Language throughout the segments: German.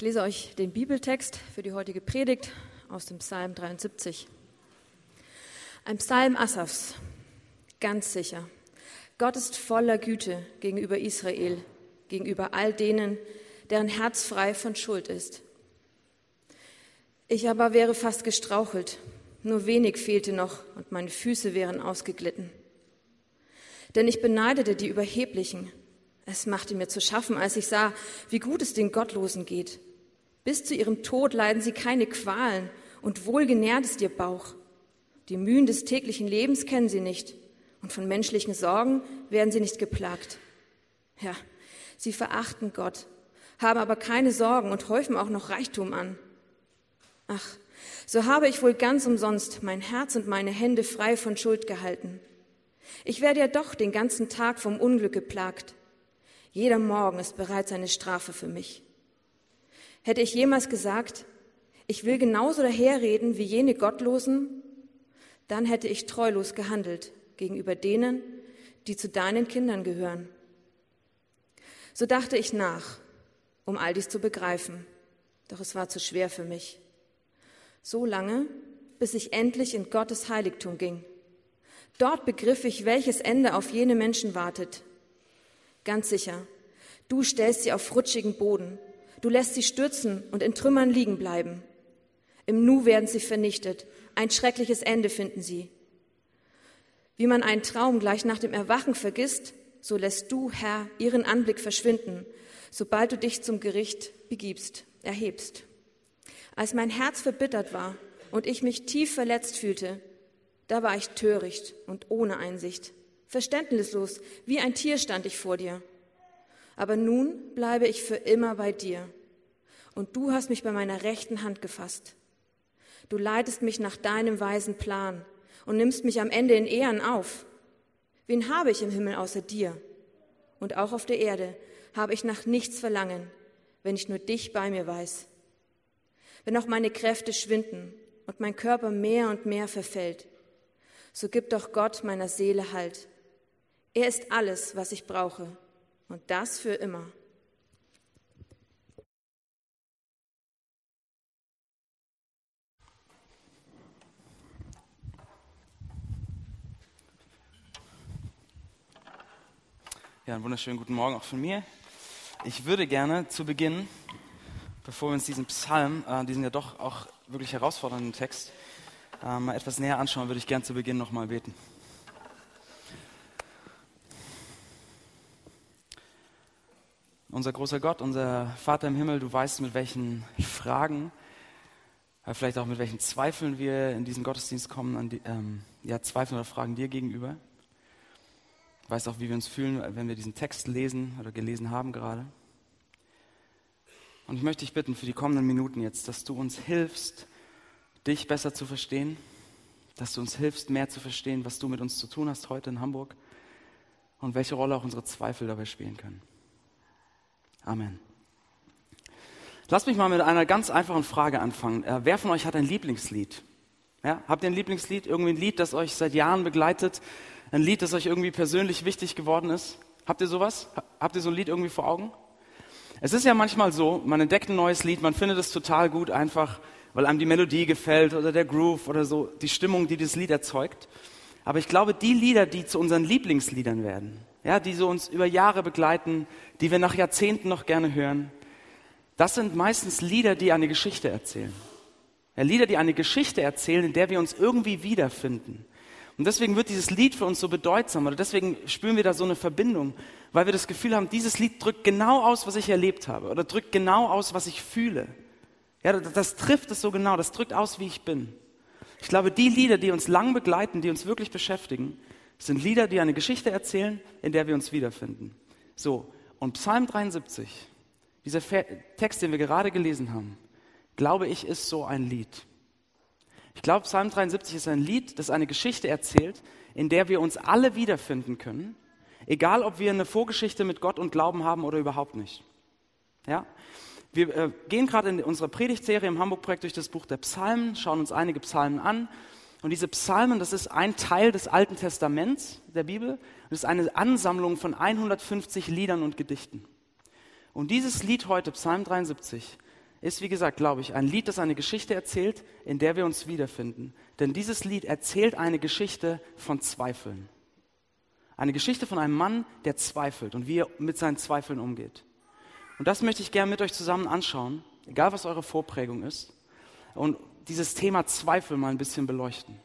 Ich lese euch den Bibeltext für die heutige Predigt aus dem Psalm 73. Ein Psalm Asafs, ganz sicher. Gott ist voller Güte gegenüber Israel, gegenüber all denen, deren Herz frei von Schuld ist. Ich aber wäre fast gestrauchelt, nur wenig fehlte noch und meine Füße wären ausgeglitten. Denn ich beneidete die Überheblichen. Es machte mir zu schaffen, als ich sah, wie gut es den Gottlosen geht. Bis zu ihrem Tod leiden sie keine Qualen und wohlgenährt ist ihr Bauch. Die Mühen des täglichen Lebens kennen sie nicht und von menschlichen Sorgen werden sie nicht geplagt. Ja, sie verachten Gott, haben aber keine Sorgen und häufen auch noch Reichtum an. Ach, so habe ich wohl ganz umsonst mein Herz und meine Hände frei von Schuld gehalten. Ich werde ja doch den ganzen Tag vom Unglück geplagt. Jeder Morgen ist bereits eine Strafe für mich. Hätte ich jemals gesagt, ich will genauso daherreden wie jene Gottlosen, dann hätte ich treulos gehandelt gegenüber denen, die zu deinen Kindern gehören. So dachte ich nach, um all dies zu begreifen, doch es war zu schwer für mich so lange, bis ich endlich in Gottes Heiligtum ging. Dort begriff ich, welches Ende auf jene Menschen wartet. Ganz sicher, du stellst sie auf rutschigen Boden, du lässt sie stürzen und in Trümmern liegen bleiben. Im Nu werden sie vernichtet, ein schreckliches Ende finden sie. Wie man einen Traum gleich nach dem Erwachen vergisst, so lässt du, Herr, ihren Anblick verschwinden, sobald du dich zum Gericht begibst, erhebst. Als mein Herz verbittert war und ich mich tief verletzt fühlte, da war ich töricht und ohne Einsicht. Verständnislos, wie ein Tier stand ich vor dir. Aber nun bleibe ich für immer bei dir. Und du hast mich bei meiner rechten Hand gefasst. Du leitest mich nach deinem weisen Plan und nimmst mich am Ende in Ehren auf. Wen habe ich im Himmel außer dir? Und auch auf der Erde habe ich nach nichts verlangen, wenn ich nur dich bei mir weiß wenn auch meine Kräfte schwinden und mein Körper mehr und mehr verfällt, so gibt doch Gott meiner Seele Halt. Er ist alles, was ich brauche, und das für immer. Ja, einen wunderschönen guten Morgen auch von mir. Ich würde gerne zu Beginn bevor wir uns diesen Psalm, äh, diesen ja doch auch wirklich herausfordernden Text, äh, mal etwas näher anschauen, würde ich gern zu Beginn nochmal beten. Unser großer Gott, unser Vater im Himmel, du weißt, mit welchen Fragen, vielleicht auch mit welchen Zweifeln wir in diesen Gottesdienst kommen, an die, ähm, ja, Zweifeln oder Fragen dir gegenüber. Du weißt auch, wie wir uns fühlen, wenn wir diesen Text lesen oder gelesen haben gerade. Und ich möchte dich bitten für die kommenden Minuten jetzt, dass du uns hilfst, dich besser zu verstehen, dass du uns hilfst, mehr zu verstehen, was du mit uns zu tun hast heute in Hamburg und welche Rolle auch unsere Zweifel dabei spielen können. Amen. Lass mich mal mit einer ganz einfachen Frage anfangen. Äh, wer von euch hat ein Lieblingslied? Ja, habt ihr ein Lieblingslied? Irgendwie ein Lied, das euch seit Jahren begleitet? Ein Lied, das euch irgendwie persönlich wichtig geworden ist? Habt ihr sowas? Habt ihr so ein Lied irgendwie vor Augen? Es ist ja manchmal so, man entdeckt ein neues Lied, man findet es total gut, einfach weil einem die Melodie gefällt oder der Groove oder so, die Stimmung, die das Lied erzeugt. Aber ich glaube, die Lieder, die zu unseren Lieblingsliedern werden, ja, die so uns über Jahre begleiten, die wir nach Jahrzehnten noch gerne hören, das sind meistens Lieder, die eine Geschichte erzählen. Ja, Lieder, die eine Geschichte erzählen, in der wir uns irgendwie wiederfinden. Und deswegen wird dieses Lied für uns so bedeutsam oder deswegen spüren wir da so eine Verbindung, weil wir das Gefühl haben, dieses Lied drückt genau aus, was ich erlebt habe oder drückt genau aus, was ich fühle. Ja, das, das trifft es so genau, das drückt aus, wie ich bin. Ich glaube, die Lieder, die uns lang begleiten, die uns wirklich beschäftigen, sind Lieder, die eine Geschichte erzählen, in der wir uns wiederfinden. So, und Psalm 73, dieser Text, den wir gerade gelesen haben, glaube ich, ist so ein Lied. Ich glaube, Psalm 73 ist ein Lied, das eine Geschichte erzählt, in der wir uns alle wiederfinden können, egal ob wir eine Vorgeschichte mit Gott und Glauben haben oder überhaupt nicht. Ja? Wir äh, gehen gerade in unserer Predigtserie im Hamburg-Projekt durch das Buch der Psalmen, schauen uns einige Psalmen an. Und diese Psalmen, das ist ein Teil des Alten Testaments der Bibel. Das ist eine Ansammlung von 150 Liedern und Gedichten. Und dieses Lied heute, Psalm 73, ist, wie gesagt, glaube ich, ein Lied, das eine Geschichte erzählt, in der wir uns wiederfinden. Denn dieses Lied erzählt eine Geschichte von Zweifeln. Eine Geschichte von einem Mann, der zweifelt und wie er mit seinen Zweifeln umgeht. Und das möchte ich gerne mit euch zusammen anschauen, egal was eure Vorprägung ist, und dieses Thema Zweifel mal ein bisschen beleuchten.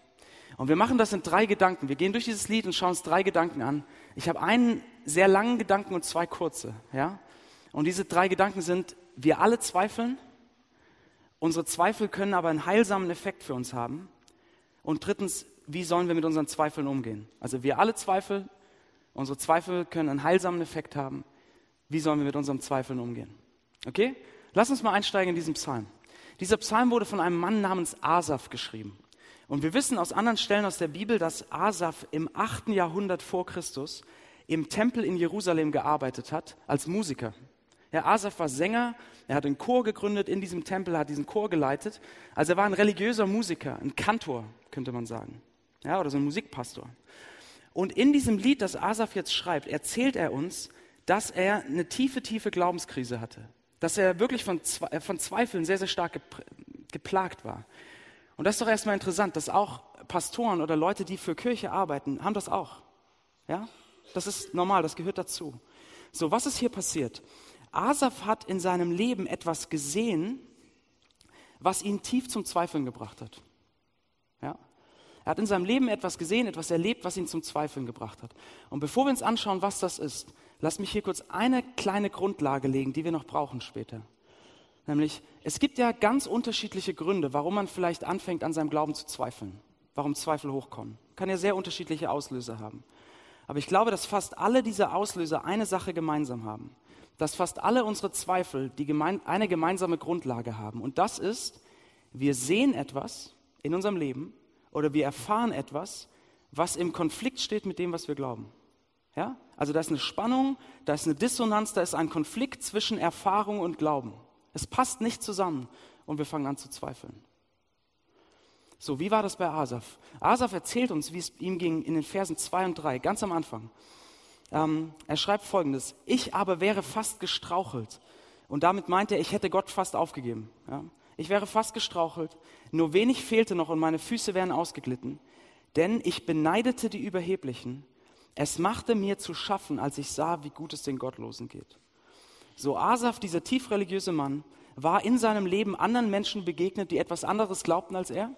Und wir machen das in drei Gedanken. Wir gehen durch dieses Lied und schauen uns drei Gedanken an. Ich habe einen sehr langen Gedanken und zwei kurze. Ja? Und diese drei Gedanken sind, wir alle zweifeln. Unsere Zweifel können aber einen heilsamen Effekt für uns haben. Und drittens, wie sollen wir mit unseren Zweifeln umgehen? Also wir alle Zweifel, unsere Zweifel können einen heilsamen Effekt haben. Wie sollen wir mit unseren Zweifeln umgehen? Okay? Lass uns mal einsteigen in diesen Psalm. Dieser Psalm wurde von einem Mann namens Asaf geschrieben. Und wir wissen aus anderen Stellen aus der Bibel, dass Asaf im 8. Jahrhundert vor Christus im Tempel in Jerusalem gearbeitet hat als Musiker. Ja, Asaf war Sänger, er hat einen Chor gegründet in diesem Tempel, hat diesen Chor geleitet. Also er war ein religiöser Musiker, ein Kantor, könnte man sagen. Ja, oder so ein Musikpastor. Und in diesem Lied, das Asaf jetzt schreibt, erzählt er uns, dass er eine tiefe, tiefe Glaubenskrise hatte. Dass er wirklich von, äh, von Zweifeln sehr, sehr stark geplagt war. Und das ist doch erstmal interessant, dass auch Pastoren oder Leute, die für Kirche arbeiten, haben das auch. Ja? Das ist normal, das gehört dazu. So, was ist hier passiert? Asaf hat in seinem Leben etwas gesehen, was ihn tief zum Zweifeln gebracht hat. Ja? Er hat in seinem Leben etwas gesehen, etwas erlebt, was ihn zum Zweifeln gebracht hat. Und bevor wir uns anschauen, was das ist, lass mich hier kurz eine kleine Grundlage legen, die wir noch brauchen später. Nämlich, es gibt ja ganz unterschiedliche Gründe, warum man vielleicht anfängt, an seinem Glauben zu zweifeln, warum Zweifel hochkommen. Kann ja sehr unterschiedliche Auslöser haben. Aber ich glaube, dass fast alle diese Auslöser eine Sache gemeinsam haben. Dass fast alle unsere Zweifel die gemein eine gemeinsame Grundlage haben. Und das ist, wir sehen etwas in unserem Leben oder wir erfahren etwas, was im Konflikt steht mit dem, was wir glauben. Ja? Also da ist eine Spannung, da ist eine Dissonanz, da ist ein Konflikt zwischen Erfahrung und Glauben. Es passt nicht zusammen und wir fangen an zu zweifeln. So, wie war das bei Asaf? Asaf erzählt uns, wie es ihm ging in den Versen 2 und 3, ganz am Anfang. Ähm, er schreibt folgendes: Ich aber wäre fast gestrauchelt. Und damit meint er, ich hätte Gott fast aufgegeben. Ja? Ich wäre fast gestrauchelt, nur wenig fehlte noch und meine Füße wären ausgeglitten. Denn ich beneidete die Überheblichen. Es machte mir zu schaffen, als ich sah, wie gut es den Gottlosen geht. So Asaf, dieser tief religiöse Mann, war in seinem Leben anderen Menschen begegnet, die etwas anderes glaubten als er,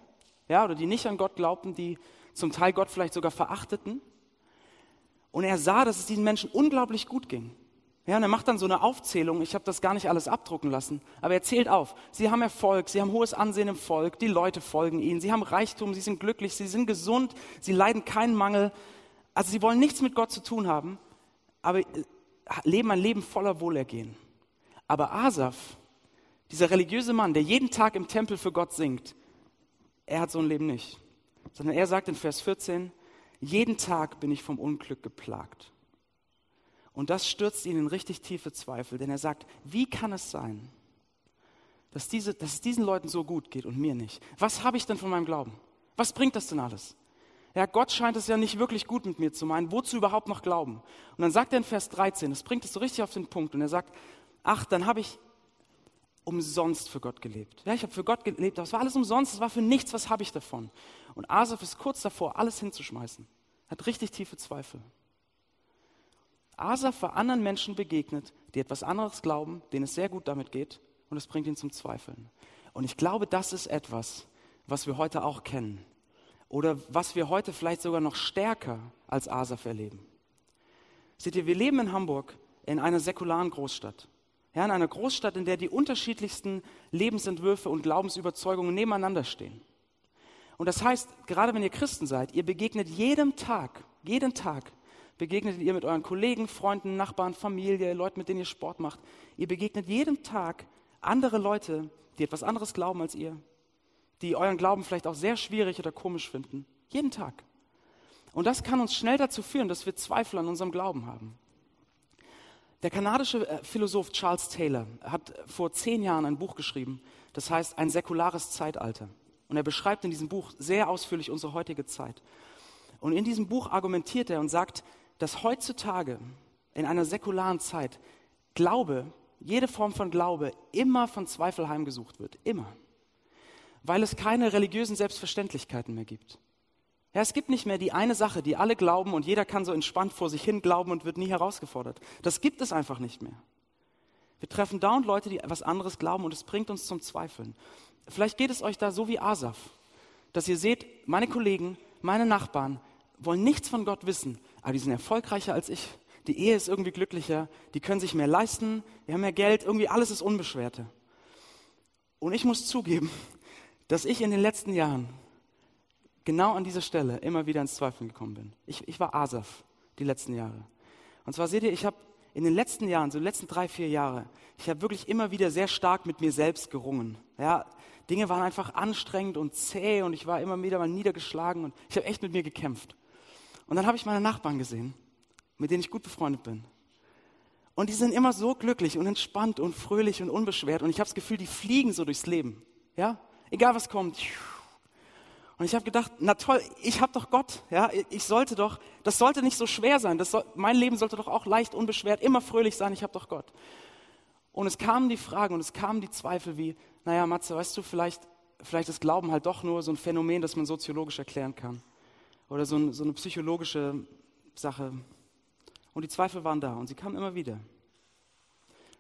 ja, oder die nicht an Gott glaubten, die zum Teil Gott vielleicht sogar verachteten. Und er sah, dass es diesen Menschen unglaublich gut ging. Ja, und er macht dann so eine Aufzählung. Ich habe das gar nicht alles abdrucken lassen, aber er zählt auf. Sie haben Erfolg, sie haben hohes Ansehen im Volk, die Leute folgen ihnen, sie haben Reichtum, sie sind glücklich, sie sind gesund, sie leiden keinen Mangel. Also sie wollen nichts mit Gott zu tun haben, aber leben ein Leben voller Wohlergehen. Aber Asaf, dieser religiöse Mann, der jeden Tag im Tempel für Gott singt, er hat so ein Leben nicht. Sondern er sagt in Vers 14, jeden Tag bin ich vom Unglück geplagt. Und das stürzt ihn in richtig tiefe Zweifel, denn er sagt, wie kann es sein, dass, diese, dass es diesen Leuten so gut geht und mir nicht? Was habe ich denn von meinem Glauben? Was bringt das denn alles? Ja, Gott scheint es ja nicht wirklich gut mit mir zu meinen. Wozu überhaupt noch glauben? Und dann sagt er in Vers 13, das bringt es so richtig auf den Punkt. Und er sagt, ach, dann habe ich umsonst für Gott gelebt. Ja, ich habe für Gott gelebt, aber es war alles umsonst, es war für nichts, was habe ich davon? Und Asaf ist kurz davor, alles hinzuschmeißen. Hat richtig tiefe Zweifel. Asaf war anderen Menschen begegnet, die etwas anderes glauben, denen es sehr gut damit geht, und es bringt ihn zum Zweifeln. Und ich glaube, das ist etwas, was wir heute auch kennen oder was wir heute vielleicht sogar noch stärker als Asaf erleben. Seht ihr, wir leben in Hamburg in einer säkularen Großstadt. Ja, in einer Großstadt, in der die unterschiedlichsten Lebensentwürfe und Glaubensüberzeugungen nebeneinander stehen. Und das heißt, gerade wenn ihr Christen seid, ihr begegnet jedem Tag, jeden Tag, begegnet ihr mit euren Kollegen, Freunden, Nachbarn, Familie, Leuten, mit denen ihr Sport macht. Ihr begegnet jeden Tag andere Leute, die etwas anderes glauben als ihr, die euren Glauben vielleicht auch sehr schwierig oder komisch finden. Jeden Tag. Und das kann uns schnell dazu führen, dass wir Zweifel an unserem Glauben haben. Der kanadische äh, Philosoph Charles Taylor hat vor zehn Jahren ein Buch geschrieben, das heißt Ein säkulares Zeitalter. Und er beschreibt in diesem Buch sehr ausführlich unsere heutige Zeit. Und in diesem Buch argumentiert er und sagt, dass heutzutage in einer säkularen Zeit Glaube jede Form von Glaube immer von Zweifel heimgesucht wird. Immer. Weil es keine religiösen Selbstverständlichkeiten mehr gibt. Ja, es gibt nicht mehr die eine Sache, die alle glauben und jeder kann so entspannt vor sich hin glauben und wird nie herausgefordert. Das gibt es einfach nicht mehr. Wir treffen dauernd Leute, die etwas anderes glauben und es bringt uns zum Zweifeln. Vielleicht geht es euch da so wie Asaf, dass ihr seht, meine Kollegen, meine Nachbarn wollen nichts von Gott wissen, aber die sind erfolgreicher als ich. Die Ehe ist irgendwie glücklicher, die können sich mehr leisten, die haben mehr Geld, irgendwie alles ist unbeschwerter. Und ich muss zugeben, dass ich in den letzten Jahren genau an dieser Stelle immer wieder ins Zweifeln gekommen bin. Ich, ich war Asaf die letzten Jahre. Und zwar seht ihr, ich habe in den letzten Jahren, so letzten drei, vier Jahre, ich habe wirklich immer wieder sehr stark mit mir selbst gerungen. Ja, Dinge waren einfach anstrengend und zäh und ich war immer wieder mal niedergeschlagen und ich habe echt mit mir gekämpft. Und dann habe ich meine Nachbarn gesehen, mit denen ich gut befreundet bin. Und die sind immer so glücklich und entspannt und fröhlich und unbeschwert und ich habe das Gefühl, die fliegen so durchs Leben. Ja, egal was kommt. Und ich habe gedacht, na toll, ich habe doch Gott, ja, ich sollte doch, das sollte nicht so schwer sein, das soll, mein Leben sollte doch auch leicht, unbeschwert, immer fröhlich sein, ich habe doch Gott. Und es kamen die Fragen und es kamen die Zweifel wie, naja, Matze, weißt du, vielleicht, vielleicht ist Glauben halt doch nur so ein Phänomen, das man soziologisch erklären kann. Oder so, ein, so eine psychologische Sache. Und die Zweifel waren da und sie kamen immer wieder.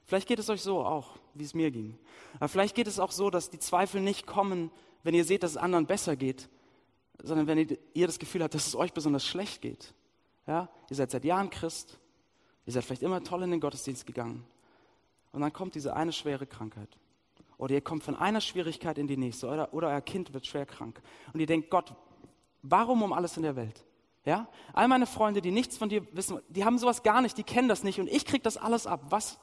Vielleicht geht es euch so auch, wie es mir ging. Aber vielleicht geht es auch so, dass die Zweifel nicht kommen, wenn ihr seht, dass es anderen besser geht, sondern wenn ihr, das Gefühl habt, dass es euch besonders schlecht geht. Ja? Ihr seid seit Jahren Christ, ihr seid vielleicht immer toll in den Gottesdienst gegangen. Und dann kommt diese eine schwere Krankheit. Oder ihr kommt von einer Schwierigkeit in die nächste. Oder, oder euer Kind wird schwer krank. Und ihr denkt, Gott, warum um alles in der Welt? Ja? All meine Freunde, die nichts von dir wissen, die haben sowas gar nicht, die kennen das nicht. Und ich kriege das alles ab. Was,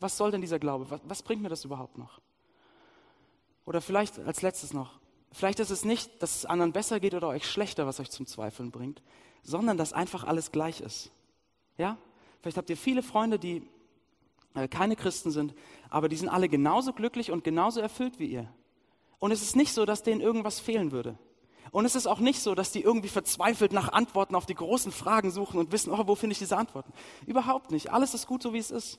was soll denn dieser Glaube? Was, was bringt mir das überhaupt noch? Oder vielleicht als letztes noch, Vielleicht ist es nicht, dass es anderen besser geht oder euch schlechter, was euch zum Zweifeln bringt, sondern dass einfach alles gleich ist. Ja? Vielleicht habt ihr viele Freunde, die äh, keine Christen sind, aber die sind alle genauso glücklich und genauso erfüllt wie ihr. Und es ist nicht so, dass denen irgendwas fehlen würde. Und es ist auch nicht so, dass die irgendwie verzweifelt nach Antworten auf die großen Fragen suchen und wissen, oh, wo finde ich diese Antworten? Überhaupt nicht. Alles ist gut, so wie es ist.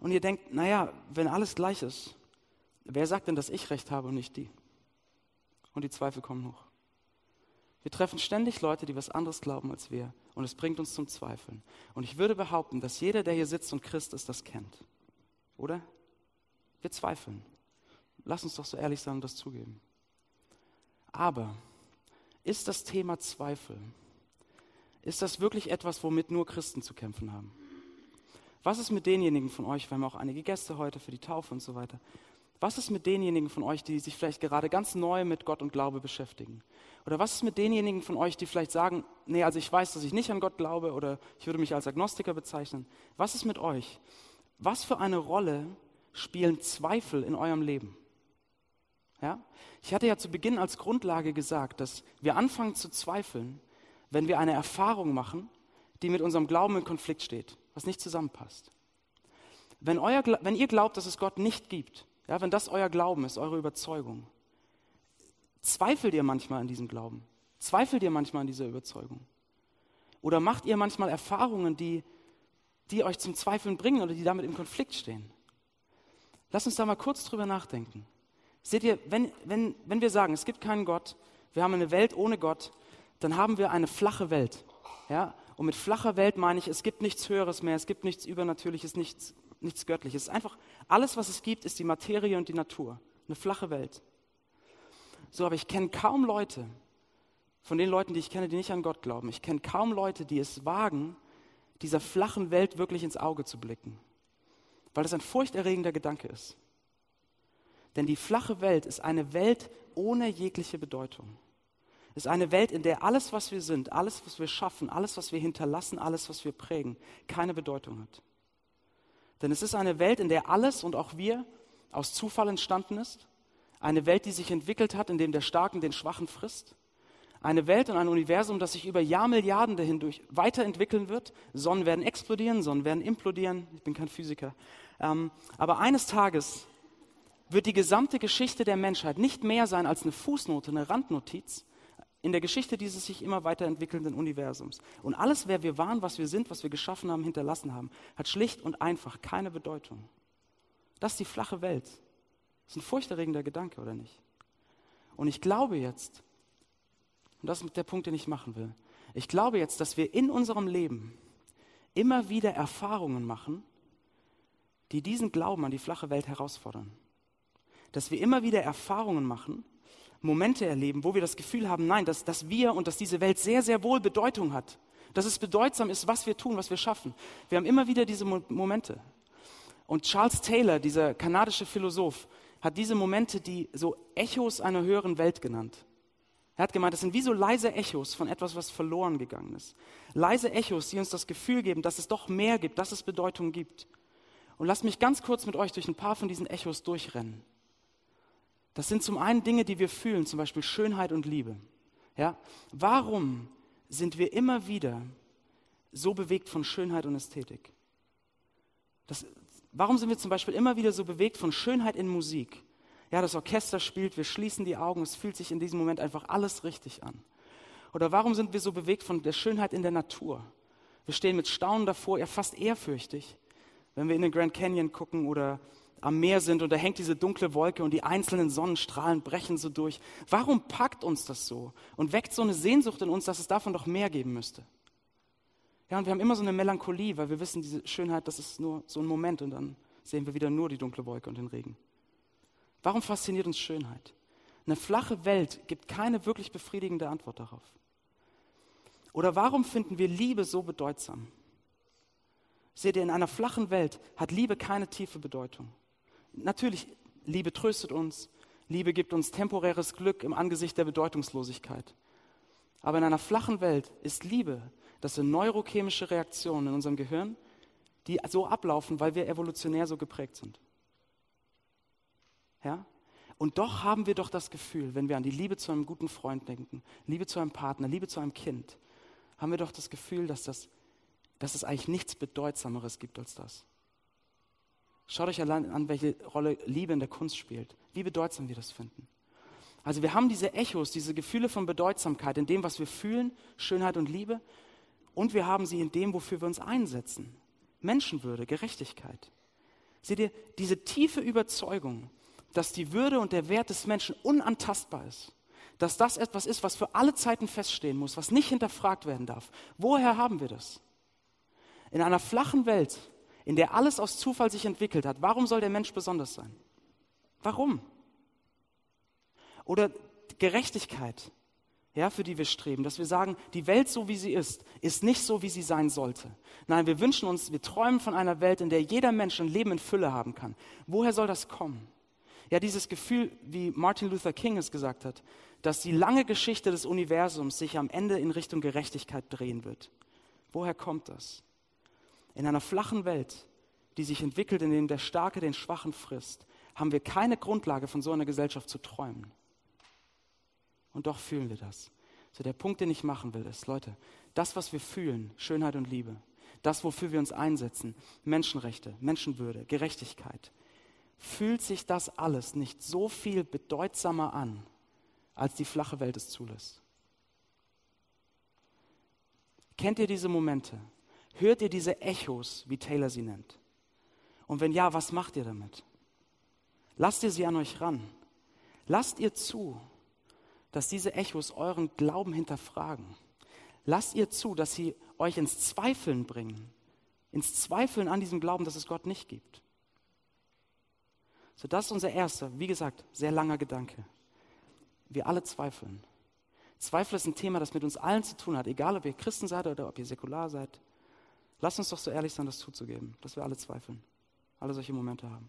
Und ihr denkt, naja, wenn alles gleich ist, wer sagt denn, dass ich recht habe und nicht die? und die Zweifel kommen hoch. Wir treffen ständig Leute, die was anderes glauben als wir und es bringt uns zum Zweifeln. Und ich würde behaupten, dass jeder, der hier sitzt und Christ ist, das kennt. Oder? Wir zweifeln. Lass uns doch so ehrlich sein und das zugeben. Aber ist das Thema Zweifel, ist das wirklich etwas, womit nur Christen zu kämpfen haben? Was ist mit denjenigen von euch, wir haben auch einige Gäste heute für die Taufe und so weiter, was ist mit denjenigen von euch, die sich vielleicht gerade ganz neu mit Gott und Glaube beschäftigen? Oder was ist mit denjenigen von euch, die vielleicht sagen, nee, also ich weiß, dass ich nicht an Gott glaube oder ich würde mich als Agnostiker bezeichnen. Was ist mit euch? Was für eine Rolle spielen Zweifel in eurem Leben? Ja? Ich hatte ja zu Beginn als Grundlage gesagt, dass wir anfangen zu zweifeln, wenn wir eine Erfahrung machen, die mit unserem Glauben in Konflikt steht, was nicht zusammenpasst. Wenn, euer, wenn ihr glaubt, dass es Gott nicht gibt, ja, wenn das euer Glauben ist, eure Überzeugung, zweifelt ihr manchmal an diesem Glauben? Zweifelt ihr manchmal an dieser Überzeugung? Oder macht ihr manchmal Erfahrungen, die, die euch zum Zweifeln bringen oder die damit im Konflikt stehen? Lasst uns da mal kurz drüber nachdenken. Seht ihr, wenn, wenn, wenn wir sagen, es gibt keinen Gott, wir haben eine Welt ohne Gott, dann haben wir eine flache Welt. Ja? Und mit flacher Welt meine ich, es gibt nichts Höheres mehr, es gibt nichts Übernatürliches, nichts nichts Göttliches. Einfach alles, was es gibt, ist die Materie und die Natur. Eine flache Welt. So, aber ich kenne kaum Leute, von den Leuten, die ich kenne, die nicht an Gott glauben, ich kenne kaum Leute, die es wagen, dieser flachen Welt wirklich ins Auge zu blicken. Weil das ein furchterregender Gedanke ist. Denn die flache Welt ist eine Welt ohne jegliche Bedeutung. Ist eine Welt, in der alles, was wir sind, alles, was wir schaffen, alles, was wir hinterlassen, alles, was wir prägen, keine Bedeutung hat. Denn es ist eine Welt, in der alles und auch wir aus Zufall entstanden ist. Eine Welt, die sich entwickelt hat, in dem der Starken den Schwachen frisst. Eine Welt und ein Universum, das sich über Jahrmilliarden hindurch weiterentwickeln wird. Sonnen werden explodieren, Sonnen werden implodieren. Ich bin kein Physiker. Ähm, aber eines Tages wird die gesamte Geschichte der Menschheit nicht mehr sein als eine Fußnote, eine Randnotiz, in der Geschichte dieses sich immer weiterentwickelnden Universums. Und alles, wer wir waren, was wir sind, was wir geschaffen haben, hinterlassen haben, hat schlicht und einfach keine Bedeutung. Das ist die flache Welt. Das ist ein furchterregender Gedanke, oder nicht? Und ich glaube jetzt, und das ist der Punkt, den ich machen will, ich glaube jetzt, dass wir in unserem Leben immer wieder Erfahrungen machen, die diesen Glauben an die flache Welt herausfordern. Dass wir immer wieder Erfahrungen machen, Momente erleben, wo wir das Gefühl haben, nein, dass, dass wir und dass diese Welt sehr, sehr wohl Bedeutung hat. Dass es bedeutsam ist, was wir tun, was wir schaffen. Wir haben immer wieder diese Mo Momente. Und Charles Taylor, dieser kanadische Philosoph, hat diese Momente die so Echos einer höheren Welt genannt. Er hat gemeint, das sind wie so leise Echos von etwas, was verloren gegangen ist. Leise Echos, die uns das Gefühl geben, dass es doch mehr gibt, dass es Bedeutung gibt. Und lasst mich ganz kurz mit euch durch ein paar von diesen Echos durchrennen. Das sind zum einen Dinge, die wir fühlen, zum Beispiel Schönheit und Liebe. Ja? Warum sind wir immer wieder so bewegt von Schönheit und Ästhetik? Das, warum sind wir zum Beispiel immer wieder so bewegt von Schönheit in Musik? Ja, das Orchester spielt, wir schließen die Augen, es fühlt sich in diesem Moment einfach alles richtig an. Oder warum sind wir so bewegt von der Schönheit in der Natur? Wir stehen mit Staunen davor, ja fast ehrfürchtig, wenn wir in den Grand Canyon gucken oder am Meer sind und da hängt diese dunkle Wolke und die einzelnen Sonnenstrahlen brechen so durch. Warum packt uns das so und weckt so eine Sehnsucht in uns, dass es davon doch mehr geben müsste? Ja, und wir haben immer so eine Melancholie, weil wir wissen, diese Schönheit, das ist nur so ein Moment und dann sehen wir wieder nur die dunkle Wolke und den Regen. Warum fasziniert uns Schönheit? Eine flache Welt gibt keine wirklich befriedigende Antwort darauf. Oder warum finden wir Liebe so bedeutsam? Seht ihr, in einer flachen Welt hat Liebe keine tiefe Bedeutung. Natürlich, Liebe tröstet uns, Liebe gibt uns temporäres Glück im Angesicht der Bedeutungslosigkeit. Aber in einer flachen Welt ist Liebe, das sind neurochemische Reaktionen in unserem Gehirn, die so ablaufen, weil wir evolutionär so geprägt sind. Ja? Und doch haben wir doch das Gefühl, wenn wir an die Liebe zu einem guten Freund denken, Liebe zu einem Partner, Liebe zu einem Kind, haben wir doch das Gefühl, dass, das, dass es eigentlich nichts Bedeutsameres gibt als das. Schaut euch allein an, welche Rolle Liebe in der Kunst spielt, wie bedeutsam wir das finden. Also wir haben diese Echos, diese Gefühle von Bedeutsamkeit in dem, was wir fühlen, Schönheit und Liebe, und wir haben sie in dem, wofür wir uns einsetzen. Menschenwürde, Gerechtigkeit. Seht ihr, diese tiefe Überzeugung, dass die Würde und der Wert des Menschen unantastbar ist, dass das etwas ist, was für alle Zeiten feststehen muss, was nicht hinterfragt werden darf. Woher haben wir das? In einer flachen Welt in der alles aus Zufall sich entwickelt hat, warum soll der Mensch besonders sein? Warum? Oder Gerechtigkeit, ja, für die wir streben, dass wir sagen, die Welt so wie sie ist, ist nicht so wie sie sein sollte. Nein, wir wünschen uns, wir träumen von einer Welt, in der jeder Mensch ein Leben in Fülle haben kann. Woher soll das kommen? Ja, dieses Gefühl, wie Martin Luther King es gesagt hat, dass die lange Geschichte des Universums sich am Ende in Richtung Gerechtigkeit drehen wird. Woher kommt das? In einer flachen Welt, die sich entwickelt, in der der Starke den Schwachen frisst, haben wir keine Grundlage, von so einer Gesellschaft zu träumen. Und doch fühlen wir das. So der Punkt, den ich machen will, ist, Leute, das, was wir fühlen, Schönheit und Liebe, das, wofür wir uns einsetzen, Menschenrechte, Menschenwürde, Gerechtigkeit, fühlt sich das alles nicht so viel bedeutsamer an, als die flache Welt es zulässt. Kennt ihr diese Momente, Hört ihr diese Echos, wie Taylor sie nennt? Und wenn ja, was macht ihr damit? Lasst ihr sie an euch ran. Lasst ihr zu, dass diese Echos euren Glauben hinterfragen. Lasst ihr zu, dass sie euch ins Zweifeln bringen. Ins Zweifeln an diesem Glauben, dass es Gott nicht gibt. So, das ist unser erster, wie gesagt, sehr langer Gedanke. Wir alle zweifeln. Zweifel ist ein Thema, das mit uns allen zu tun hat, egal ob ihr Christen seid oder ob ihr säkular seid. Lass uns doch so ehrlich sein, das zuzugeben, dass wir alle zweifeln, alle solche Momente haben.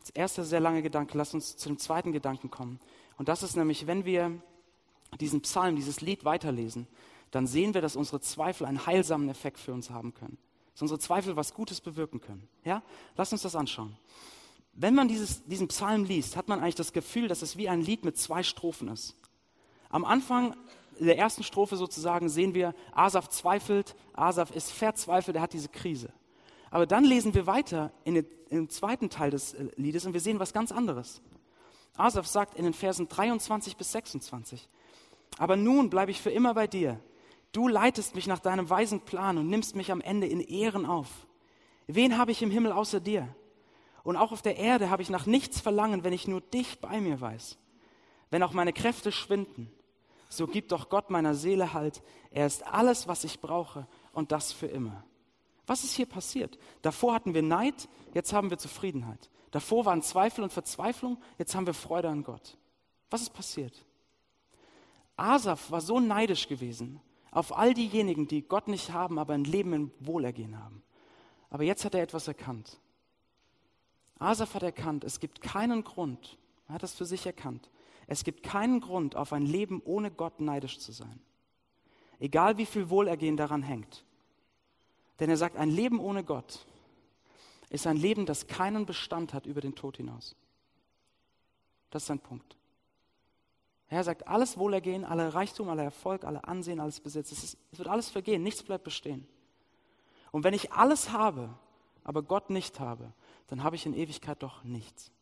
Das erste sehr lange Gedanke, lass uns zu dem zweiten Gedanken kommen. Und das ist nämlich, wenn wir diesen Psalm, dieses Lied weiterlesen, dann sehen wir, dass unsere Zweifel einen heilsamen Effekt für uns haben können. Dass unsere Zweifel was Gutes bewirken können. Ja? Lass uns das anschauen. Wenn man dieses, diesen Psalm liest, hat man eigentlich das Gefühl, dass es wie ein Lied mit zwei Strophen ist. Am Anfang in der ersten Strophe sozusagen sehen wir, Asaf zweifelt, Asaf ist verzweifelt, er hat diese Krise. Aber dann lesen wir weiter in den, im zweiten Teil des äh, Liedes und wir sehen was ganz anderes. Asaf sagt in den Versen 23 bis 26, aber nun bleibe ich für immer bei dir. Du leitest mich nach deinem weisen Plan und nimmst mich am Ende in Ehren auf. Wen habe ich im Himmel außer dir? Und auch auf der Erde habe ich nach nichts verlangen, wenn ich nur dich bei mir weiß. Wenn auch meine Kräfte schwinden, so gibt doch Gott meiner Seele Halt. Er ist alles, was ich brauche und das für immer. Was ist hier passiert? Davor hatten wir Neid, jetzt haben wir Zufriedenheit. Davor waren Zweifel und Verzweiflung, jetzt haben wir Freude an Gott. Was ist passiert? Asaf war so neidisch gewesen auf all diejenigen, die Gott nicht haben, aber ein Leben im Wohlergehen haben. Aber jetzt hat er etwas erkannt. Asaf hat erkannt, es gibt keinen Grund, er hat das für sich erkannt, es gibt keinen Grund, auf ein Leben ohne Gott neidisch zu sein. Egal wie viel Wohlergehen daran hängt. Denn er sagt, ein Leben ohne Gott ist ein Leben, das keinen Bestand hat über den Tod hinaus. Das ist sein Punkt. Er sagt, alles Wohlergehen, aller Reichtum, aller Erfolg, aller Ansehen, alles Besitz, es, ist, es wird alles vergehen, nichts bleibt bestehen. Und wenn ich alles habe, aber Gott nicht habe, dann habe ich in Ewigkeit doch nichts.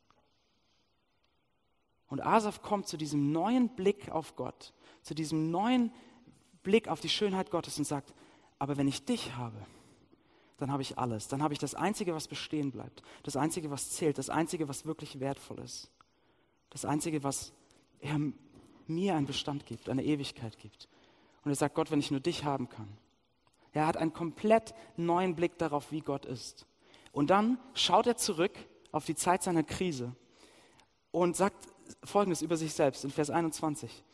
Und Asaf kommt zu diesem neuen Blick auf Gott, zu diesem neuen Blick auf die Schönheit Gottes und sagt, aber wenn ich dich habe, dann habe ich alles. Dann habe ich das Einzige, was bestehen bleibt. Das Einzige, was zählt. Das Einzige, was wirklich wertvoll ist. Das Einzige, was er mir einen Bestand gibt, eine Ewigkeit gibt. Und er sagt, Gott, wenn ich nur dich haben kann. Er hat einen komplett neuen Blick darauf, wie Gott ist. Und dann schaut er zurück auf die Zeit seiner Krise und sagt Folgendes über sich selbst in Vers 21.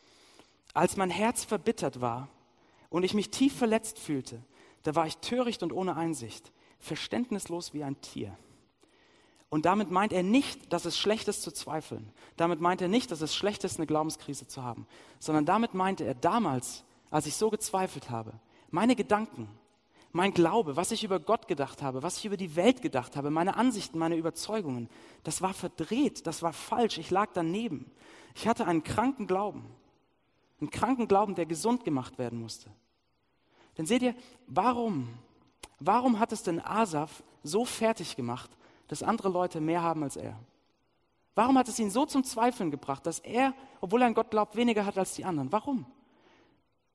Als mein Herz verbittert war und ich mich tief verletzt fühlte, da war ich töricht und ohne Einsicht, verständnislos wie ein Tier. Und damit meint er nicht, dass es schlecht ist zu zweifeln. Damit meint er nicht, dass es schlecht ist, eine Glaubenskrise zu haben. Sondern damit meinte er damals, als ich so gezweifelt habe, meine Gedanken, mein Glaube, was ich über Gott gedacht habe, was ich über die Welt gedacht habe, meine Ansichten, meine Überzeugungen, das war verdreht, das war falsch, ich lag daneben. Ich hatte einen kranken Glauben. Einen kranken Glauben, der gesund gemacht werden musste. Denn seht ihr, warum? Warum hat es denn Asaf so fertig gemacht, dass andere Leute mehr haben als er? Warum hat es ihn so zum Zweifeln gebracht, dass er, obwohl er an Gott glaubt, weniger hat als die anderen? Warum?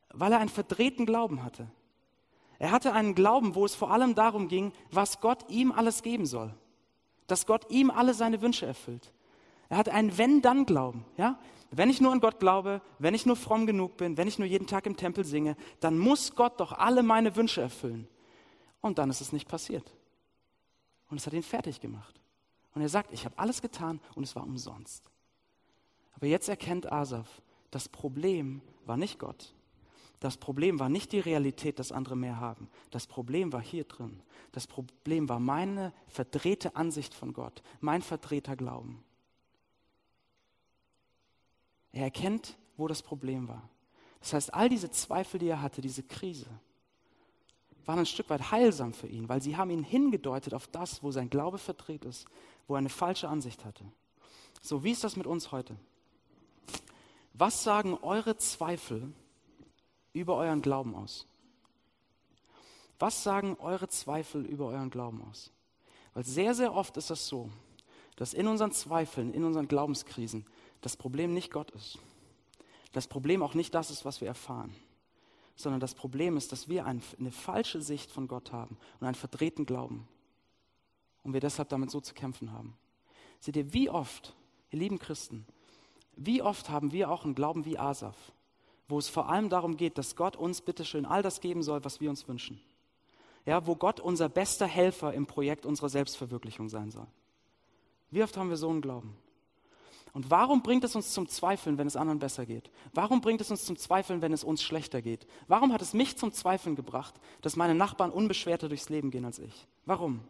Weil er einen verdrehten Glauben hatte. Er hatte einen Glauben, wo es vor allem darum ging, was Gott ihm alles geben soll. Dass Gott ihm alle seine Wünsche erfüllt. Er hatte einen Wenn-Dann-Glauben. Ja? Wenn ich nur an Gott glaube, wenn ich nur fromm genug bin, wenn ich nur jeden Tag im Tempel singe, dann muss Gott doch alle meine Wünsche erfüllen. Und dann ist es nicht passiert. Und es hat ihn fertig gemacht. Und er sagt, ich habe alles getan und es war umsonst. Aber jetzt erkennt Asaf, das Problem war nicht Gott. Das Problem war nicht die Realität, dass andere mehr haben. Das Problem war hier drin. Das Problem war meine verdrehte Ansicht von Gott, mein verdrehter Glauben. Er erkennt, wo das Problem war. Das heißt, all diese Zweifel, die er hatte, diese Krise, waren ein Stück weit heilsam für ihn, weil sie haben ihn hingedeutet auf das, wo sein Glaube verdreht ist, wo er eine falsche Ansicht hatte. So, wie ist das mit uns heute? Was sagen eure Zweifel über euren Glauben aus? Was sagen eure Zweifel über euren Glauben aus? Weil sehr, sehr oft ist das so, dass in unseren Zweifeln, in unseren Glaubenskrisen das Problem nicht Gott ist. Das Problem auch nicht das ist, was wir erfahren, sondern das Problem ist, dass wir eine falsche Sicht von Gott haben und einen verdrehten Glauben und wir deshalb damit so zu kämpfen haben. Seht ihr, wie oft, ihr lieben Christen, wie oft haben wir auch einen Glauben wie Asaf, wo es vor allem darum geht, dass Gott uns bitteschön all das geben soll, was wir uns wünschen. Ja, wo Gott unser bester Helfer im Projekt unserer Selbstverwirklichung sein soll. Wie oft haben wir so einen Glauben? Und warum bringt es uns zum Zweifeln, wenn es anderen besser geht? Warum bringt es uns zum Zweifeln, wenn es uns schlechter geht? Warum hat es mich zum Zweifeln gebracht, dass meine Nachbarn unbeschwerter durchs Leben gehen als ich? Warum?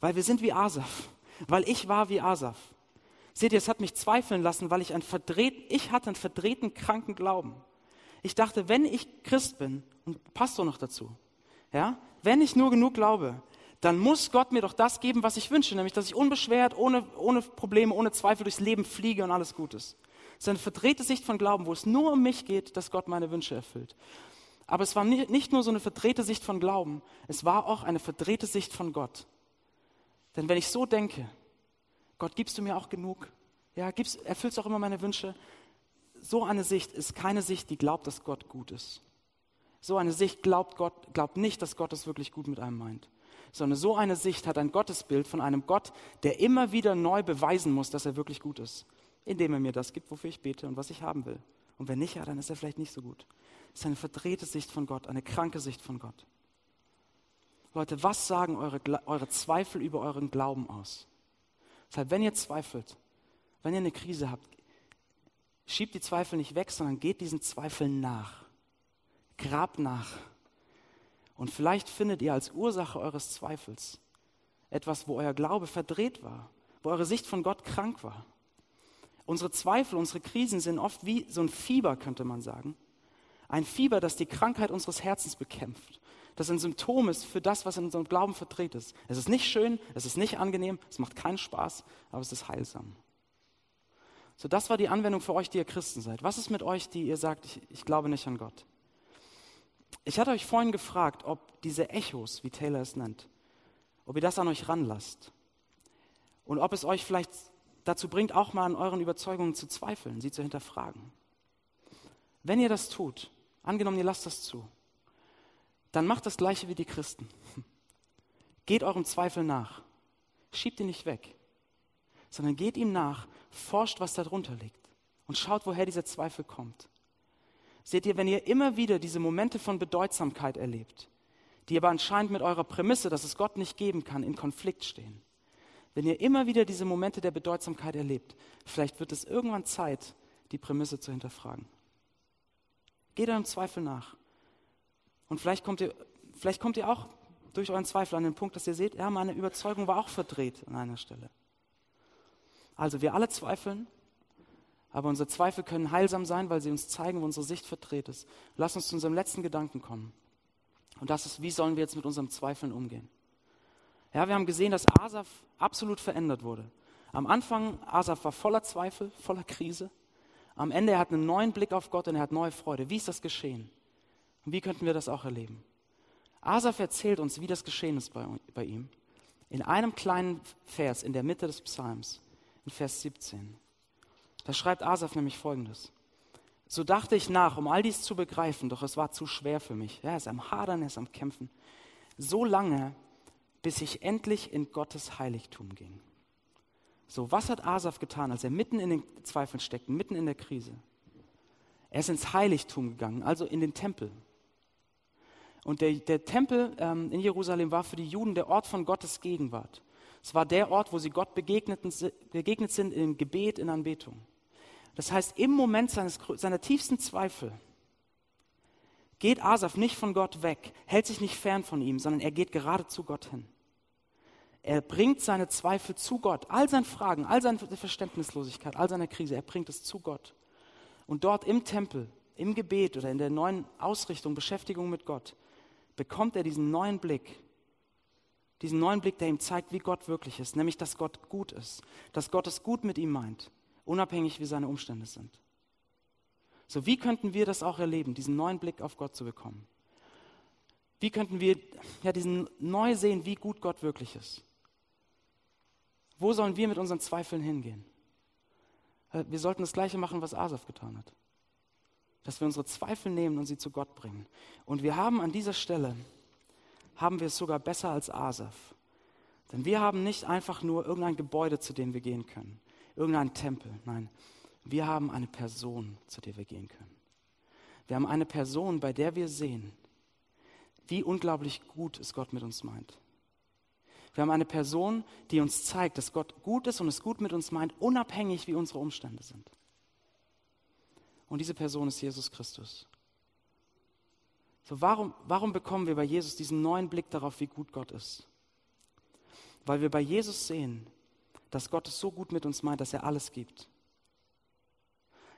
Weil wir sind wie Asaf. Weil ich war wie Asaf. Seht ihr, es hat mich zweifeln lassen, weil ich ein verdreht, ich hatte einen verdrehten, kranken Glauben. Ich dachte, wenn ich Christ bin, und Pastor noch dazu, ja, wenn ich nur genug glaube, dann muss Gott mir doch das geben, was ich wünsche, nämlich dass ich unbeschwert, ohne, ohne Probleme, ohne Zweifel durchs Leben fliege und alles gut ist. Es ist eine verdrehte Sicht von Glauben, wo es nur um mich geht, dass Gott meine Wünsche erfüllt. Aber es war nicht nur so eine verdrehte Sicht von Glauben, es war auch eine verdrehte Sicht von Gott. Denn wenn ich so denke, Gott, gibst du mir auch genug? Ja, gibst, erfüllst auch immer meine Wünsche? So eine Sicht ist keine Sicht, die glaubt, dass Gott gut ist. So eine Sicht glaubt Gott, glaubt nicht, dass Gott es wirklich gut mit einem meint. sondern so eine Sicht hat ein Gottesbild von einem Gott, der immer wieder neu beweisen muss, dass er wirklich gut ist, indem er mir das gibt, wofür ich bete und was ich haben will. Und wenn nicht, ja, dann ist er vielleicht nicht so gut. Das ist eine verdrehte Sicht von Gott, eine kranke Sicht von Gott. Leute, was sagen eure, eure Zweifel über euren Glauben aus? Deshalb, wenn ihr zweifelt, wenn ihr eine Krise habt, schiebt die Zweifel nicht weg, sondern geht diesen Zweifeln nach. Grabt nach. Und vielleicht findet ihr als Ursache eures Zweifels etwas, wo euer Glaube verdreht war, wo eure Sicht von Gott krank war. Unsere Zweifel, unsere Krisen sind oft wie so ein Fieber, könnte man sagen. Ein Fieber, das die Krankheit unseres Herzens bekämpft. Das ein Symptom ist für das, was in unserem Glauben verdreht ist. Es ist nicht schön, es ist nicht angenehm, es macht keinen Spaß, aber es ist heilsam. So, das war die Anwendung für euch, die ihr Christen seid. Was ist mit euch, die ihr sagt, ich, ich glaube nicht an Gott? Ich hatte euch vorhin gefragt, ob diese Echos, wie Taylor es nennt, ob ihr das an euch ranlasst. Und ob es euch vielleicht dazu bringt, auch mal an euren Überzeugungen zu zweifeln, sie zu hinterfragen. Wenn ihr das tut, angenommen, ihr lasst das zu, dann macht das Gleiche wie die Christen. Geht eurem Zweifel nach. Schiebt ihn nicht weg, sondern geht ihm nach forscht, was darunter liegt und schaut, woher dieser Zweifel kommt. Seht ihr, wenn ihr immer wieder diese Momente von Bedeutsamkeit erlebt, die aber anscheinend mit eurer Prämisse, dass es Gott nicht geben kann, in Konflikt stehen, wenn ihr immer wieder diese Momente der Bedeutsamkeit erlebt, vielleicht wird es irgendwann Zeit, die Prämisse zu hinterfragen. Geht eurem Zweifel nach. Und vielleicht kommt ihr, vielleicht kommt ihr auch durch euren Zweifel an den Punkt, dass ihr seht, ja, meine Überzeugung war auch verdreht an einer Stelle. Also wir alle zweifeln, aber unsere Zweifel können heilsam sein, weil sie uns zeigen, wo unsere Sicht verdreht ist. Lass uns zu unserem letzten Gedanken kommen. Und das ist, wie sollen wir jetzt mit unseren Zweifeln umgehen? Ja, wir haben gesehen, dass Asaf absolut verändert wurde. Am Anfang, Asaf war voller Zweifel, voller Krise. Am Ende, er hat einen neuen Blick auf Gott und er hat neue Freude. Wie ist das geschehen? Und wie könnten wir das auch erleben? Asaf erzählt uns, wie das geschehen ist bei, bei ihm. In einem kleinen Vers in der Mitte des Psalms in Vers 17. Da schreibt Asaf nämlich folgendes. So dachte ich nach, um all dies zu begreifen, doch es war zu schwer für mich. Ja, er ist am Hadern, er ist am Kämpfen. So lange, bis ich endlich in Gottes Heiligtum ging. So, was hat Asaf getan, als er mitten in den Zweifeln steckte, mitten in der Krise? Er ist ins Heiligtum gegangen, also in den Tempel. Und der, der Tempel ähm, in Jerusalem war für die Juden der Ort von Gottes Gegenwart. Es war der Ort, wo sie Gott begegnet sind in Gebet, in Anbetung. Das heißt, im Moment seines, seiner tiefsten Zweifel geht Asaf nicht von Gott weg, hält sich nicht fern von ihm, sondern er geht gerade zu Gott hin. Er bringt seine Zweifel zu Gott, all seine Fragen, all seine Verständnislosigkeit, all seine Krise, er bringt es zu Gott. Und dort im Tempel, im Gebet oder in der neuen Ausrichtung, Beschäftigung mit Gott, bekommt er diesen neuen Blick diesen neuen Blick, der ihm zeigt, wie Gott wirklich ist, nämlich dass Gott gut ist, dass Gott es gut mit ihm meint, unabhängig wie seine Umstände sind. So, wie könnten wir das auch erleben, diesen neuen Blick auf Gott zu bekommen? Wie könnten wir ja, diesen neu sehen, wie gut Gott wirklich ist? Wo sollen wir mit unseren Zweifeln hingehen? Äh, wir sollten das Gleiche machen, was Asaf getan hat. Dass wir unsere Zweifel nehmen und sie zu Gott bringen. Und wir haben an dieser Stelle haben wir es sogar besser als Asaf. Denn wir haben nicht einfach nur irgendein Gebäude, zu dem wir gehen können, irgendein Tempel. Nein, wir haben eine Person, zu der wir gehen können. Wir haben eine Person, bei der wir sehen, wie unglaublich gut es Gott mit uns meint. Wir haben eine Person, die uns zeigt, dass Gott gut ist und es gut mit uns meint, unabhängig wie unsere Umstände sind. Und diese Person ist Jesus Christus. So, warum, warum bekommen wir bei Jesus diesen neuen Blick darauf, wie gut Gott ist? Weil wir bei Jesus sehen, dass Gott es so gut mit uns meint, dass er alles gibt.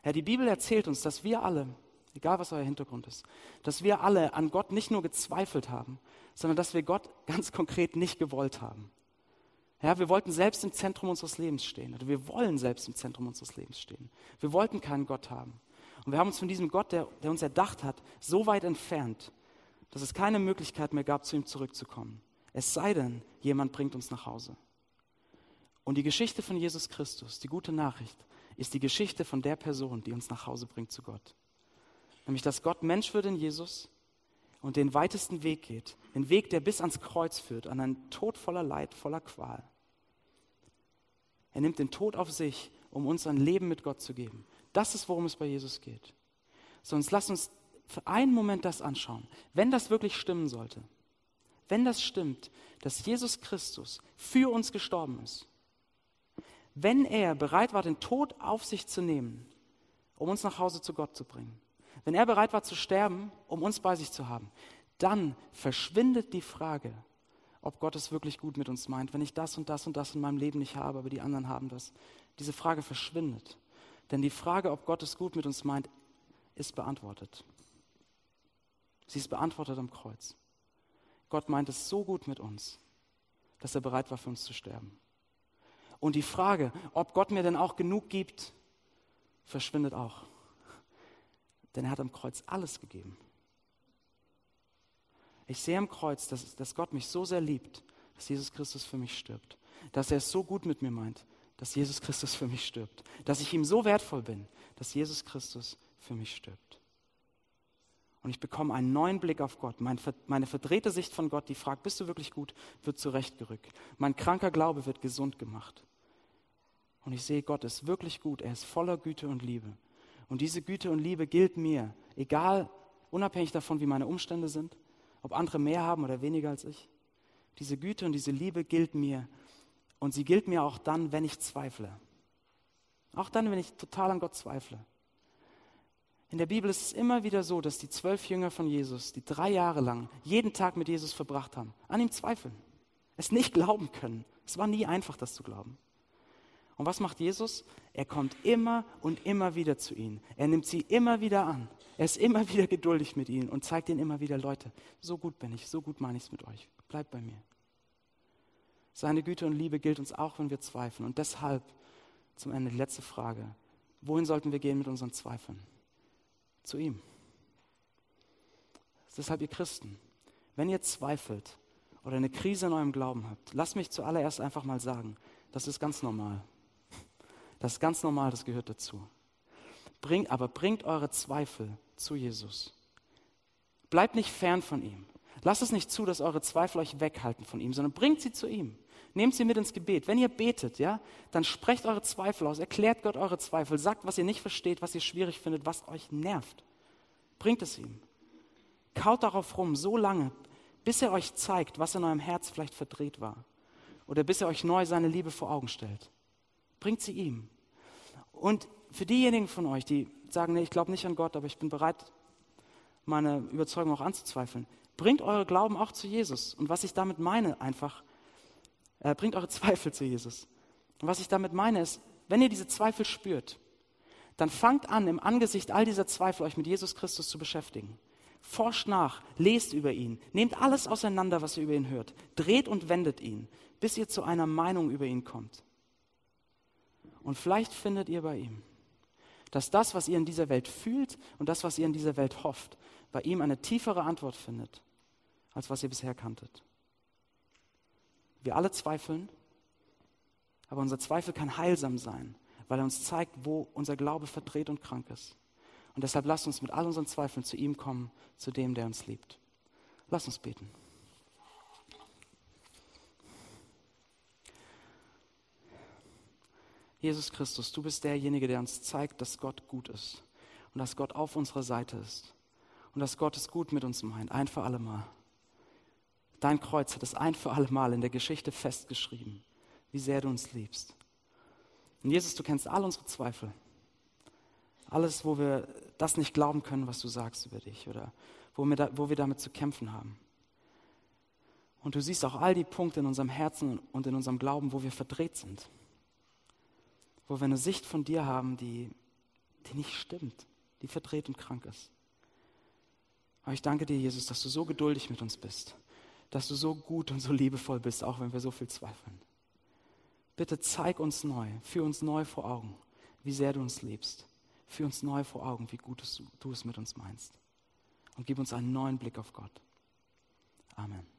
Ja, die Bibel erzählt uns, dass wir alle, egal was euer Hintergrund ist, dass wir alle an Gott nicht nur gezweifelt haben, sondern dass wir Gott ganz konkret nicht gewollt haben. Ja, wir wollten selbst im Zentrum unseres Lebens stehen. Oder wir wollen selbst im Zentrum unseres Lebens stehen. Wir wollten keinen Gott haben. Und wir haben uns von diesem Gott, der, der uns erdacht hat, so weit entfernt, dass es keine Möglichkeit mehr gab, zu ihm zurückzukommen. Es sei denn, jemand bringt uns nach Hause. Und die Geschichte von Jesus Christus, die gute Nachricht, ist die Geschichte von der Person, die uns nach Hause bringt zu Gott. Nämlich, dass Gott Mensch wird in Jesus und den weitesten Weg geht, den Weg, der bis ans Kreuz führt, an einen Tod voller Leid, voller Qual. Er nimmt den Tod auf sich, um uns ein Leben mit Gott zu geben. Das ist, worum es bei Jesus geht. Sonst lass uns für einen Moment das anschauen. Wenn das wirklich stimmen sollte, wenn das stimmt, dass Jesus Christus für uns gestorben ist, wenn er bereit war, den Tod auf sich zu nehmen, um uns nach Hause zu Gott zu bringen, wenn er bereit war zu sterben, um uns bei sich zu haben, dann verschwindet die Frage, ob Gott es wirklich gut mit uns meint, wenn ich das und das und das in meinem Leben nicht habe, aber die anderen haben das. Diese Frage verschwindet. Denn die Frage, ob Gott es gut mit uns meint, ist beantwortet. Sie ist beantwortet am Kreuz. Gott meint es so gut mit uns, dass er bereit war, für uns zu sterben. Und die Frage, ob Gott mir denn auch genug gibt, verschwindet auch. Denn er hat am Kreuz alles gegeben. Ich sehe am Kreuz, dass, dass Gott mich so sehr liebt, dass Jesus Christus für mich stirbt. Dass er es so gut mit mir meint, dass Jesus Christus für mich stirbt. Dass ich ihm so wertvoll bin, dass Jesus Christus für mich stirbt. Und ich bekomme einen neuen Blick auf Gott. Meine verdrehte Sicht von Gott, die fragt, bist du wirklich gut, wird zurechtgerückt. Mein kranker Glaube wird gesund gemacht. Und ich sehe, Gott ist wirklich gut. Er ist voller Güte und Liebe. Und diese Güte und Liebe gilt mir, egal, unabhängig davon, wie meine Umstände sind, ob andere mehr haben oder weniger als ich. Diese Güte und diese Liebe gilt mir. Und sie gilt mir auch dann, wenn ich zweifle. Auch dann, wenn ich total an Gott zweifle. In der Bibel ist es immer wieder so, dass die zwölf Jünger von Jesus, die drei Jahre lang jeden Tag mit Jesus verbracht haben, an ihm zweifeln, es nicht glauben können. Es war nie einfach, das zu glauben. Und was macht Jesus? Er kommt immer und immer wieder zu ihnen. Er nimmt sie immer wieder an. Er ist immer wieder geduldig mit ihnen und zeigt ihnen immer wieder, Leute, so gut bin ich, so gut meine ich es mit euch. Bleibt bei mir. Seine Güte und Liebe gilt uns auch, wenn wir zweifeln. Und deshalb zum Ende die letzte Frage. Wohin sollten wir gehen mit unseren Zweifeln? Zu ihm. Deshalb, ihr Christen, wenn ihr zweifelt oder eine Krise in eurem Glauben habt, lasst mich zuallererst einfach mal sagen, das ist ganz normal. Das ist ganz normal, das gehört dazu. Bring, aber bringt eure Zweifel zu Jesus. Bleibt nicht fern von ihm. Lasst es nicht zu, dass eure Zweifel euch weghalten von ihm, sondern bringt sie zu ihm. Nehmt sie mit ins Gebet. Wenn ihr betet, ja, dann sprecht eure Zweifel aus, erklärt Gott eure Zweifel, sagt, was ihr nicht versteht, was ihr schwierig findet, was euch nervt. Bringt es ihm. Kaut darauf rum, so lange, bis er euch zeigt, was in eurem Herz vielleicht verdreht war. Oder bis er euch neu seine Liebe vor Augen stellt. Bringt sie ihm. Und für diejenigen von euch, die sagen, nee, ich glaube nicht an Gott, aber ich bin bereit, meine Überzeugung auch anzuzweifeln, bringt eure Glauben auch zu Jesus. Und was ich damit meine, einfach, äh, bringt eure Zweifel zu Jesus. Und was ich damit meine, ist, wenn ihr diese Zweifel spürt, dann fangt an, im Angesicht all dieser Zweifel euch mit Jesus Christus zu beschäftigen. Forscht nach, lest über ihn, nehmt alles auseinander, was ihr über ihn hört, dreht und wendet ihn, bis ihr zu einer Meinung über ihn kommt. Und vielleicht findet ihr bei ihm, dass das, was ihr in dieser Welt fühlt und das, was ihr in dieser Welt hofft, bei ihm eine tiefere Antwort findet, als was ihr bisher kanntet. Wir alle zweifeln, aber unser Zweifel kann heilsam sein, weil er uns zeigt, wo unser Glaube verdreht und krank ist. Und deshalb lasst uns mit all unseren Zweifeln zu ihm kommen, zu dem, der uns liebt. Lasst uns beten. Jesus Christus, du bist derjenige, der uns zeigt, dass Gott gut ist und dass Gott auf unserer Seite ist und dass Gott es gut mit uns meint, ein für alle Mal. Dein Kreuz hat es ein für alle Mal in der Geschichte festgeschrieben, wie sehr du uns liebst. Und Jesus, du kennst all unsere Zweifel. Alles, wo wir das nicht glauben können, was du sagst über dich oder wo wir, da, wo wir damit zu kämpfen haben. Und du siehst auch all die Punkte in unserem Herzen und in unserem Glauben, wo wir verdreht sind wo wir eine Sicht von dir haben, die, die nicht stimmt, die verdreht und krank ist. Aber ich danke dir, Jesus, dass du so geduldig mit uns bist, dass du so gut und so liebevoll bist, auch wenn wir so viel zweifeln. Bitte zeig uns neu, führ uns neu vor Augen, wie sehr du uns liebst. Führ uns neu vor Augen, wie gut du es mit uns meinst. Und gib uns einen neuen Blick auf Gott. Amen.